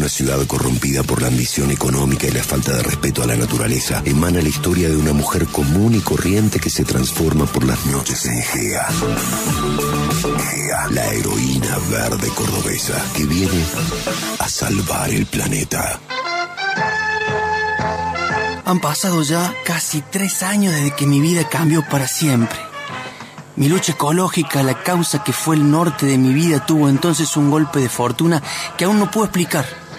una ciudad corrompida por la ambición económica y la falta de respeto a la naturaleza, emana la historia de una mujer común y corriente que se transforma por las noches en Gea. Gea, la heroína verde cordobesa que viene a salvar el planeta. Han pasado ya casi tres años desde que mi vida cambió para siempre. Mi lucha ecológica, la causa que fue el norte de mi vida, tuvo entonces un golpe de fortuna que aún no puedo explicar.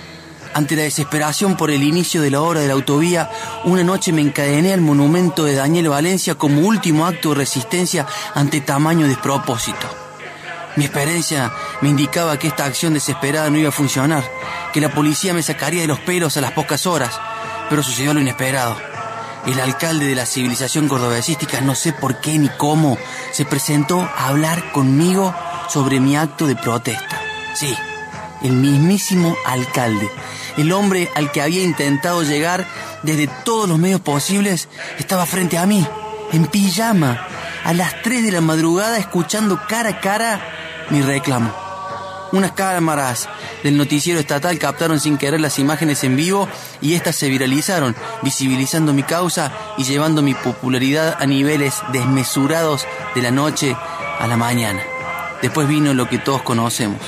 Ante la desesperación por el inicio de la obra de la autovía, una noche me encadené al monumento de Daniel Valencia como último acto de resistencia ante tamaño despropósito. Mi experiencia me indicaba que esta acción desesperada no iba a funcionar, que la policía me sacaría de los pelos a las pocas horas, pero sucedió lo inesperado. El alcalde de la civilización cordobesística, no sé por qué ni cómo, se presentó a hablar conmigo sobre mi acto de protesta. Sí, el mismísimo alcalde, el hombre al que había intentado llegar desde todos los medios posibles, estaba frente a mí, en pijama, a las 3 de la madrugada, escuchando cara a cara mi reclamo. Unas cámaras del noticiero estatal captaron sin querer las imágenes en vivo y estas se viralizaron, visibilizando mi causa y llevando mi popularidad a niveles desmesurados de la noche a la mañana. Después vino lo que todos conocemos,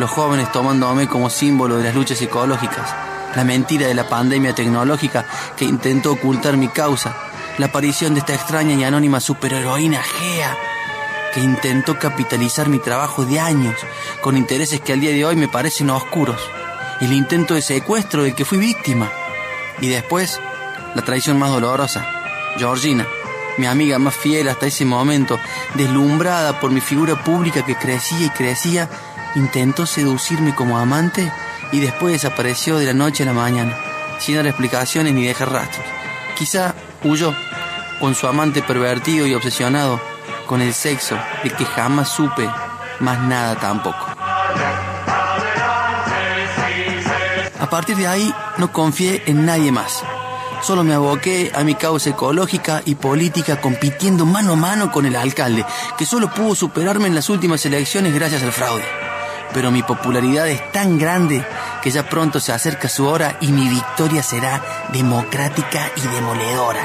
los jóvenes tomándome como símbolo de las luchas ecológicas, la mentira de la pandemia tecnológica que intentó ocultar mi causa, la aparición de esta extraña y anónima superheroína Gea que intentó capitalizar mi trabajo de años con intereses que al día de hoy me parecen oscuros. El intento de secuestro del que fui víctima. Y después, la traición más dolorosa. Georgina, mi amiga más fiel hasta ese momento, deslumbrada por mi figura pública que crecía y crecía, intentó seducirme como amante y después desapareció de la noche a la mañana, sin dar explicaciones ni dejar rastros. Quizá huyó con su amante pervertido y obsesionado con el sexo, de que jamás supe más nada tampoco. A partir de ahí no confié en nadie más. Solo me aboqué a mi causa ecológica y política compitiendo mano a mano con el alcalde, que solo pudo superarme en las últimas elecciones gracias al fraude. Pero mi popularidad es tan grande que ya pronto se acerca su hora y mi victoria será democrática y demoledora.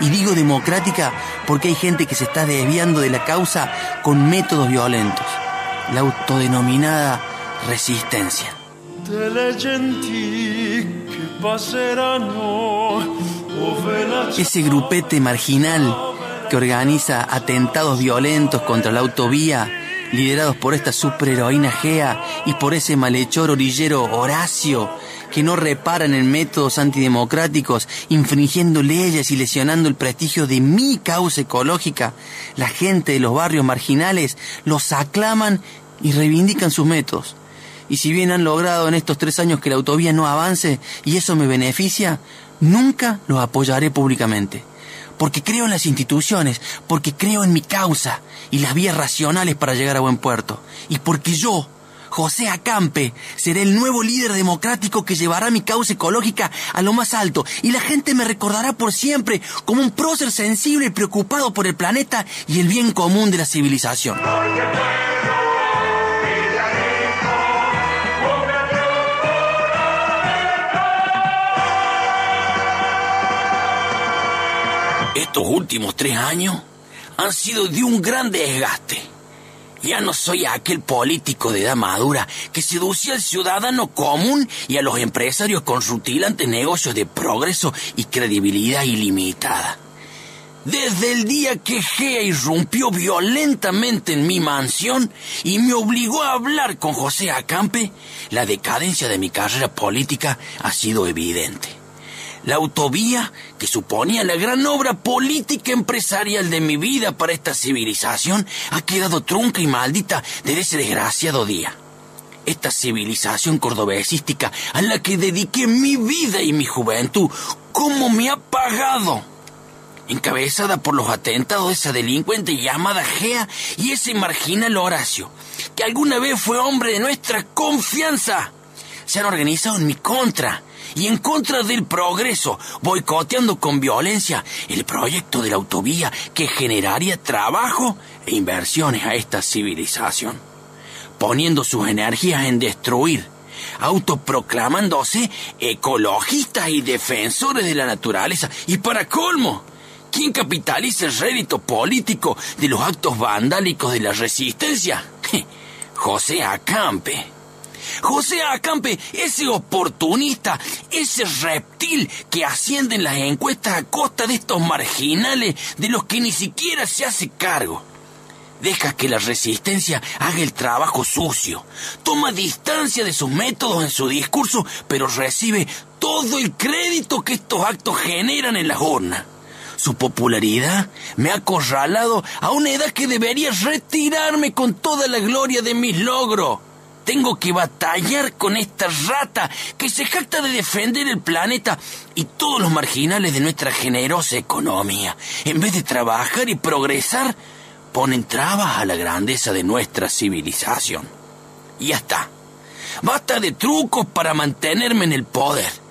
Y digo democrática porque hay gente que se está desviando de la causa con métodos violentos. La autodenominada resistencia. Ese grupete marginal que organiza atentados violentos contra la autovía, liderados por esta superheroína Gea y por ese malhechor orillero Horacio, que no reparan en métodos antidemocráticos, infringiendo leyes y lesionando el prestigio de mi causa ecológica, la gente de los barrios marginales los aclaman y reivindican sus métodos. Y si bien han logrado en estos tres años que la autovía no avance y eso me beneficia, nunca los apoyaré públicamente. Porque creo en las instituciones, porque creo en mi causa y las vías racionales para llegar a buen puerto. Y porque yo, José Acampe, seré el nuevo líder democrático que llevará mi causa ecológica a lo más alto y la gente me recordará por siempre como un prócer sensible y preocupado por el planeta y el bien común de la civilización. Estos últimos tres años han sido de un gran desgaste. Ya no soy aquel político de edad madura que seducía al ciudadano común y a los empresarios con rutilantes negocios de progreso y credibilidad ilimitada. Desde el día que Gea irrumpió violentamente en mi mansión y me obligó a hablar con José Acampe, la decadencia de mi carrera política ha sido evidente. La autovía, que suponía la gran obra política empresarial de mi vida para esta civilización, ha quedado trunca y maldita desde ese desgraciado día. Esta civilización cordobesística a la que dediqué mi vida y mi juventud, ¿cómo me ha pagado? Encabezada por los atentados de esa delincuente llamada Gea y ese marginal Horacio, que alguna vez fue hombre de nuestra confianza, se han organizado en mi contra y en contra del progreso, boicoteando con violencia el proyecto de la autovía que generaría trabajo e inversiones a esta civilización, poniendo sus energías en destruir, autoproclamándose ecologistas y defensores de la naturaleza. Y para colmo, ¿quién capitaliza el rédito político de los actos vandálicos de la resistencia? José Acampe. José Acampe, ese oportunista, ese reptil que asciende en las encuestas a costa de estos marginales de los que ni siquiera se hace cargo. Deja que la resistencia haga el trabajo sucio. Toma distancia de sus métodos en su discurso, pero recibe todo el crédito que estos actos generan en las urnas. Su popularidad me ha acorralado a una edad que debería retirarme con toda la gloria de mis logros. Tengo que batallar con esta rata que se jacta de defender el planeta y todos los marginales de nuestra generosa economía. En vez de trabajar y progresar, ponen trabas a la grandeza de nuestra civilización. Y ya está. Basta de trucos para mantenerme en el poder.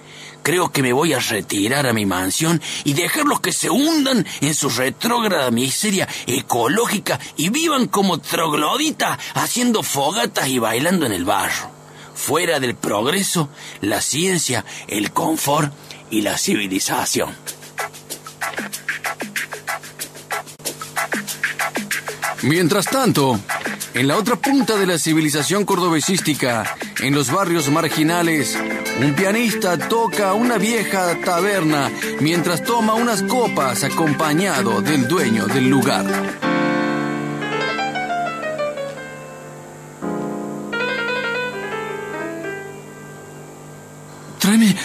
Creo que me voy a retirar a mi mansión y dejarlos que se hundan en su retrógrada miseria ecológica y vivan como trogloditas haciendo fogatas y bailando en el barro. Fuera del progreso, la ciencia, el confort y la civilización. Mientras tanto, en la otra punta de la civilización cordobesística, en los barrios marginales, un pianista toca una vieja taberna mientras toma unas copas acompañado del dueño del lugar.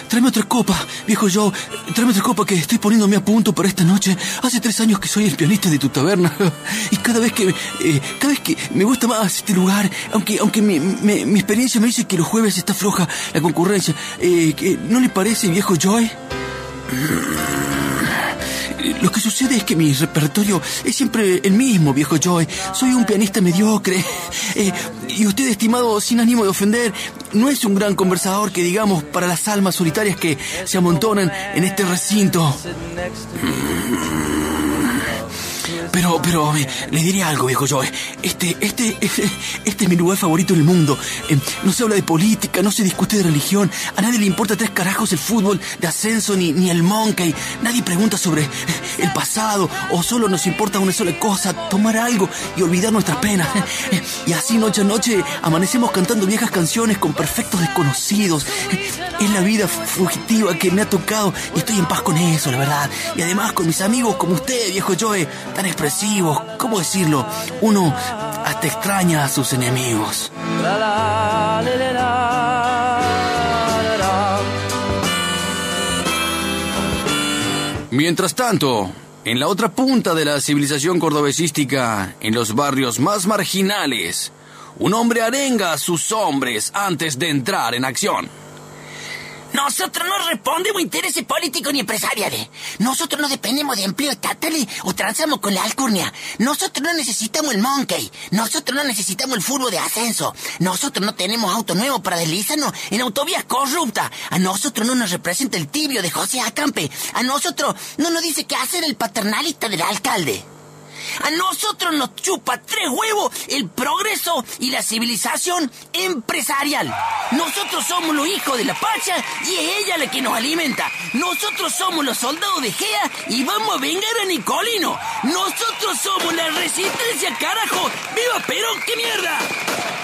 Tráeme, otra copa, viejo Joe. Tráeme otra copa que estoy poniéndome a punto para esta noche. Hace tres años que soy el pianista de tu taberna. Y cada vez que, eh, cada vez que me gusta más este lugar, aunque, aunque mi, mi, experiencia me dice que los jueves está floja la concurrencia. Eh, ¿No le parece, viejo Joe? Lo que sucede es que mi repertorio es siempre el mismo, viejo Joy. Soy un pianista mediocre. Eh, y usted, estimado, sin ánimo de ofender, no es un gran conversador que digamos para las almas solitarias que se amontonan en este recinto. Pero, pero, le diré algo, viejo Joe. Este, este, este, este, es mi lugar favorito en el mundo. Eh, no se habla de política, no se discute de religión. A nadie le importa tres carajos el fútbol de ascenso ni, ni el monkey. Nadie pregunta sobre el pasado o solo nos importa una sola cosa, tomar algo y olvidar nuestras penas. Y así noche a noche amanecemos cantando viejas canciones con perfectos desconocidos. Es la vida fugitiva que me ha tocado y estoy en paz con eso, la verdad. Y además con mis amigos como usted, viejo Joe, tan expresivos, ¿cómo decirlo? Uno hasta extraña a sus enemigos. Mientras tanto, en la otra punta de la civilización cordobesística, en los barrios más marginales, un hombre arenga a sus hombres antes de entrar en acción. Nosotros no respondemos intereses políticos ni empresariales. Nosotros no dependemos de empleo estatal o transamos con la alcurnia. Nosotros no necesitamos el monkey. Nosotros no necesitamos el furbo de ascenso. Nosotros no tenemos auto nuevo para deslizarnos en autovías corruptas. A nosotros no nos representa el tibio de José Acampe. A nosotros no nos dice qué hacer el paternalista del alcalde. A nosotros nos chupa tres huevos el progreso y la civilización empresarial. Nosotros somos los hijos de la Pacha y es ella la que nos alimenta. Nosotros somos los soldados de Gea y vamos a vengar a Nicolino. Nosotros somos la resistencia, carajo. ¡Viva Perón, qué mierda!